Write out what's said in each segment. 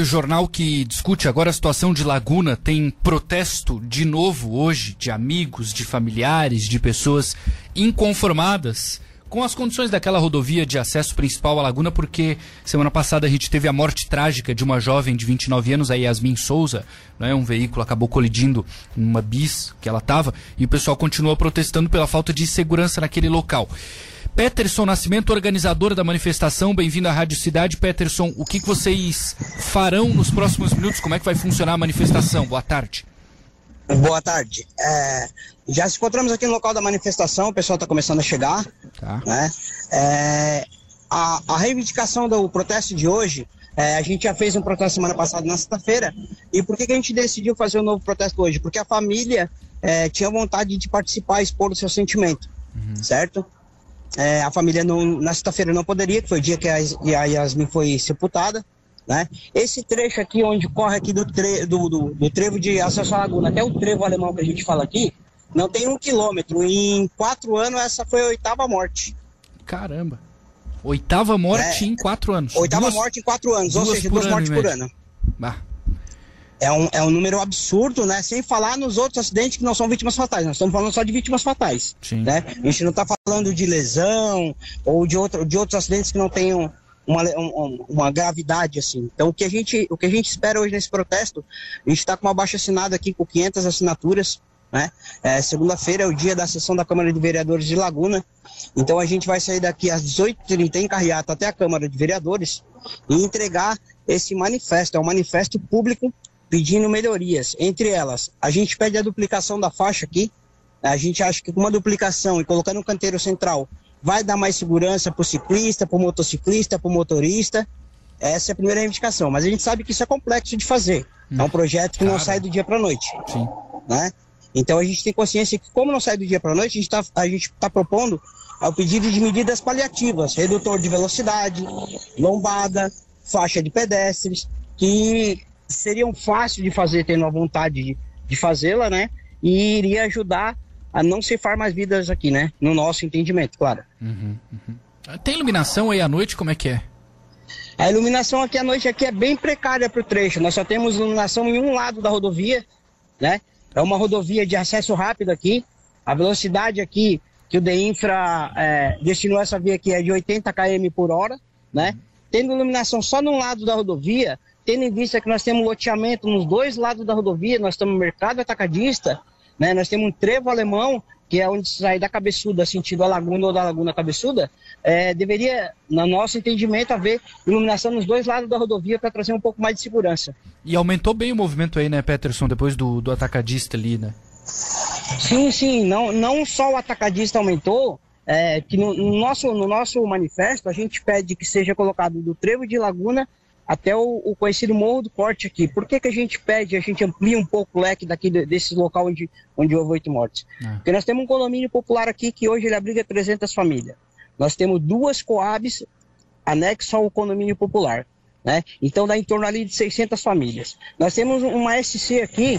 o jornal que discute agora a situação de Laguna tem protesto de novo hoje de amigos, de familiares, de pessoas inconformadas com as condições daquela rodovia de acesso principal à Laguna, porque semana passada a gente teve a morte trágica de uma jovem de 29 anos, a Yasmin Souza, né? um veículo acabou colidindo uma bis que ela estava, e o pessoal continua protestando pela falta de segurança naquele local. Peterson Nascimento, organizador da manifestação, bem-vindo à Rádio Cidade. Peterson, o que, que vocês farão nos próximos minutos? Como é que vai funcionar a manifestação? Boa tarde. Boa tarde. É, já se encontramos aqui no local da manifestação, o pessoal está começando a chegar. Tá. Né? É, a, a, reivindicação do protesto de hoje, é, a gente já fez um protesto semana passada, na sexta-feira. E por que, que a gente decidiu fazer um novo protesto hoje? Porque a família é, tinha vontade de participar, expor o seu sentimento, uhum. certo? É, a família não, na sexta-feira não poderia, que foi o dia que a, a Yasmin foi sepultada. Né? Esse trecho aqui, onde corre aqui do, tre, do, do, do, trevo de acesso à laguna até o trevo alemão que a gente fala aqui, não tem um quilômetro. Em quatro anos, essa foi a oitava morte. Caramba. Oitava morte é, em quatro anos. Oitava duas, morte em quatro anos, ou seja, duas mortes por ano. Bah. É um, é um número absurdo, né? Sem falar nos outros acidentes que não são vítimas fatais. Nós estamos falando só de vítimas fatais. Sim. Né? A gente não está falando de lesão ou de, outro, de outros acidentes que não tenham uma, uma, uma, gravidade assim. Então o que a gente o que a gente espera hoje nesse protesto, a gente está com uma baixa assinada aqui com 500 assinaturas, né? É, Segunda-feira é o dia da sessão da Câmara de Vereadores de Laguna. Então a gente vai sair daqui às 18h30 em carreata até a Câmara de Vereadores e entregar esse manifesto. É um manifesto público pedindo melhorias. Entre elas, a gente pede a duplicação da faixa aqui. A gente acha que com uma duplicação e colocando um canteiro central vai dar mais segurança para o ciclista, para o motociclista, para o motorista. Essa é a primeira reivindicação. Mas a gente sabe que isso é complexo de fazer. Hum. É um projeto que não sai do dia para a noite. Sim. Né? Então a gente tem consciência que, como não sai do dia para a noite, a gente está tá propondo o pedido de medidas paliativas, redutor de velocidade, lombada, faixa de pedestres, que seriam fáceis de fazer, tendo a vontade de, de fazê-la, né? E iria ajudar a não ceifar mais vidas aqui, né? No nosso entendimento, claro. Uhum, uhum. Tem iluminação aí à noite? Como é que é? A iluminação aqui à noite aqui é bem precária para o trecho. Nós só temos iluminação em um lado da rodovia, né? É uma rodovia de acesso rápido aqui. A velocidade aqui que o DEINFRA é, destinou essa via aqui é de 80 km por hora, né? Tendo iluminação só num lado da rodovia, tendo em vista que nós temos loteamento nos dois lados da rodovia, nós temos mercado atacadista, né? Nós temos um trevo alemão, que é onde sai da cabeçuda sentido a laguna ou da laguna cabeçuda, é, deveria, no nosso entendimento, haver iluminação nos dois lados da rodovia para trazer um pouco mais de segurança. E aumentou bem o movimento aí, né, Peterson, depois do, do atacadista ali, né? Sim, sim, não, não só o atacadista aumentou, é, que no, no, nosso, no nosso manifesto a gente pede que seja colocado do trevo de laguna até o, o, conhecido Morro do Corte aqui. Por que, que a gente pede, a gente amplia um pouco o leque daqui desse local onde, onde houve oito mortes? É. Porque nós temos um condomínio popular aqui que hoje ele abriga 300 famílias. Nós temos duas coabs anexo ao condomínio popular. Né? Então dá em torno ali de 600 famílias. Nós temos uma SC aqui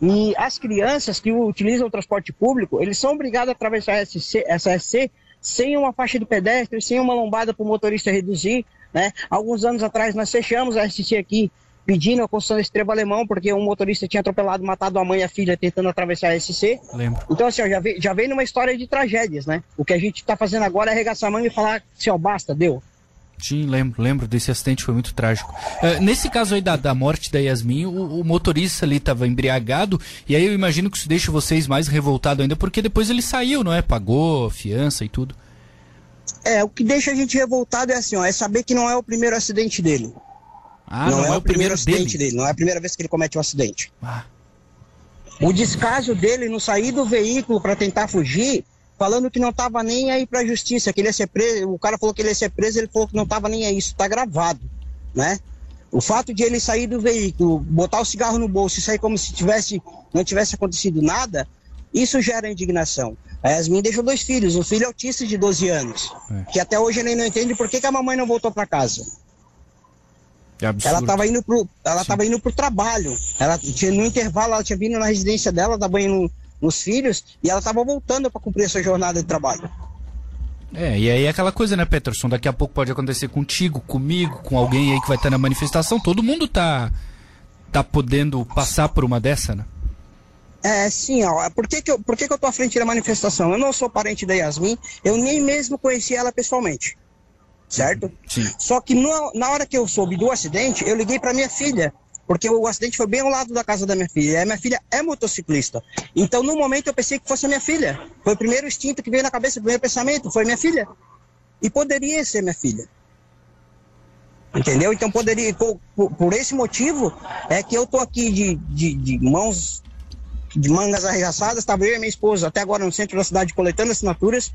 e as crianças que utilizam o transporte público, eles são obrigados a atravessar essa SC, essa SC sem uma faixa de pedestre, sem uma lombada para o motorista reduzir, né? Alguns anos atrás nós fechamos a SC aqui pedindo a construção desse trevo alemão, porque um motorista tinha atropelado, matado a mãe e a filha tentando atravessar a SC. Lembro. Então, assim, ó, já, vem, já vem numa história de tragédias, né? O que a gente está fazendo agora é arregaçar a mão e falar assim, ó, basta, deu. Sim, lembro, lembro desse acidente, foi muito trágico. Uh, nesse caso aí da, da morte da Yasmin, o, o motorista ali estava embriagado, e aí eu imagino que isso deixa vocês mais revoltados ainda, porque depois ele saiu, não é? Pagou fiança e tudo. É, o que deixa a gente revoltado é assim, ó, é saber que não é o primeiro acidente dele. Ah, não, não é, é, o primeiro, primeiro acidente dele? dele? não é a primeira vez que ele comete um acidente. Ah. O descaso dele no sair do veículo para tentar fugir, falando que não estava nem aí para a justiça, que ele ia ser preso, o cara falou que ele ia ser preso, ele falou que não estava nem aí, isso está gravado, né? O fato de ele sair do veículo, botar o cigarro no bolso e sair como se tivesse, não tivesse acontecido nada, isso gera indignação. A Yasmin deixou dois filhos, um filho autista de 12 anos, é. que até hoje ele não entende por que, que a mamãe não voltou para casa. É ela estava indo pro, ela estava indo pro trabalho. Ela tinha no intervalo, ela tinha vindo na residência dela, dar banho no, nos filhos e ela estava voltando para cumprir essa jornada de trabalho. É, e aí é aquela coisa, né, Peterson? Daqui a pouco pode acontecer contigo, comigo, com alguém aí que vai estar na manifestação. Todo mundo tá, tá podendo passar por uma dessa, né? É, sim, ó. Por que, que, eu, por que, que eu tô à frente da manifestação? Eu não sou parente da Yasmin, eu nem mesmo conheci ela pessoalmente. Certo? Sim. Só que no, na hora que eu soube do acidente, eu liguei para minha filha porque o acidente foi bem ao lado da casa da minha filha. E minha filha é motociclista. Então, no momento, eu pensei que fosse a minha filha. Foi o primeiro instinto que veio na cabeça, o primeiro pensamento, foi minha filha. E poderia ser minha filha. Entendeu? Então, poderia, por, por esse motivo, é que eu tô aqui de, de, de mãos, de mangas arregaçadas. Estava eu e minha esposa até agora no centro da cidade coletando assinaturas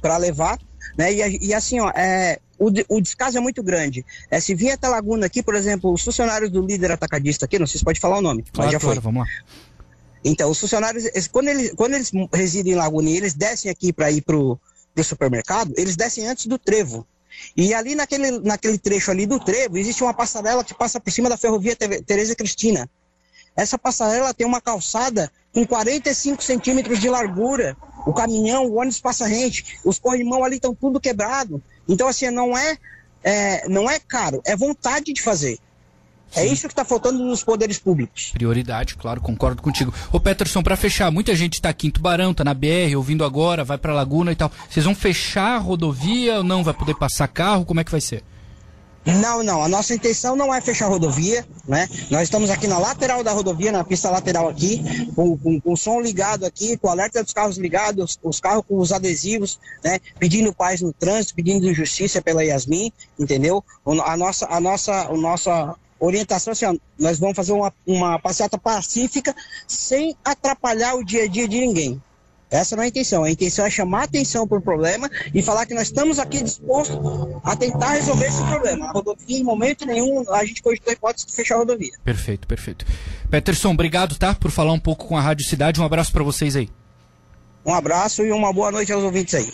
para levar. Né? E, e assim, ó, é, o, o descaso é muito grande. É, se vier até Laguna aqui, por exemplo, os funcionários do líder atacadista aqui, não sei se pode falar o nome, claro, mas já claro, foi. vamos lá. Então, os funcionários, quando eles, quando eles residem em Laguna e eles descem aqui para ir pro, pro supermercado, eles descem antes do trevo. E ali naquele, naquele trecho ali do trevo, existe uma passarela que passa por cima da ferrovia Tereza Cristina. Essa passarela tem uma calçada com 45 centímetros de largura. O caminhão, o ônibus passa rente, os corrimão ali estão tudo quebrado. Então, assim, não é, é, não é caro, é vontade de fazer. É Sim. É isso que está faltando nos poderes públicos. Prioridade, claro, concordo contigo. Ô Peterson, para fechar, muita gente está aqui em Tubarão, está na BR, ouvindo agora, vai para Laguna e tal. Vocês vão fechar a rodovia ou não? Vai poder passar carro? Como é que vai ser? Não, não. A nossa intenção não é fechar a rodovia, né? Nós estamos aqui na lateral da rodovia, na pista lateral aqui, com, com, com o som ligado aqui, com o alerta dos carros ligados, os carros com os adesivos, né? Pedindo paz no trânsito, pedindo justiça pela Yasmin, entendeu? A nossa, a nossa, a nossa orientação assim, ó, nós vamos fazer uma, uma passeata pacífica sem atrapalhar o dia a dia de ninguém. Essa não é a intenção. A intenção é chamar atenção para o problema e falar que nós estamos aqui dispostos a tentar resolver esse problema. A rodovia, em momento nenhum, a gente cogitou a hipótese de fechar a rodovia. Perfeito, perfeito. Peterson, obrigado, tá? Por falar um pouco com a Rádio Cidade. Um abraço para vocês aí. Um abraço e uma boa noite aos ouvintes aí.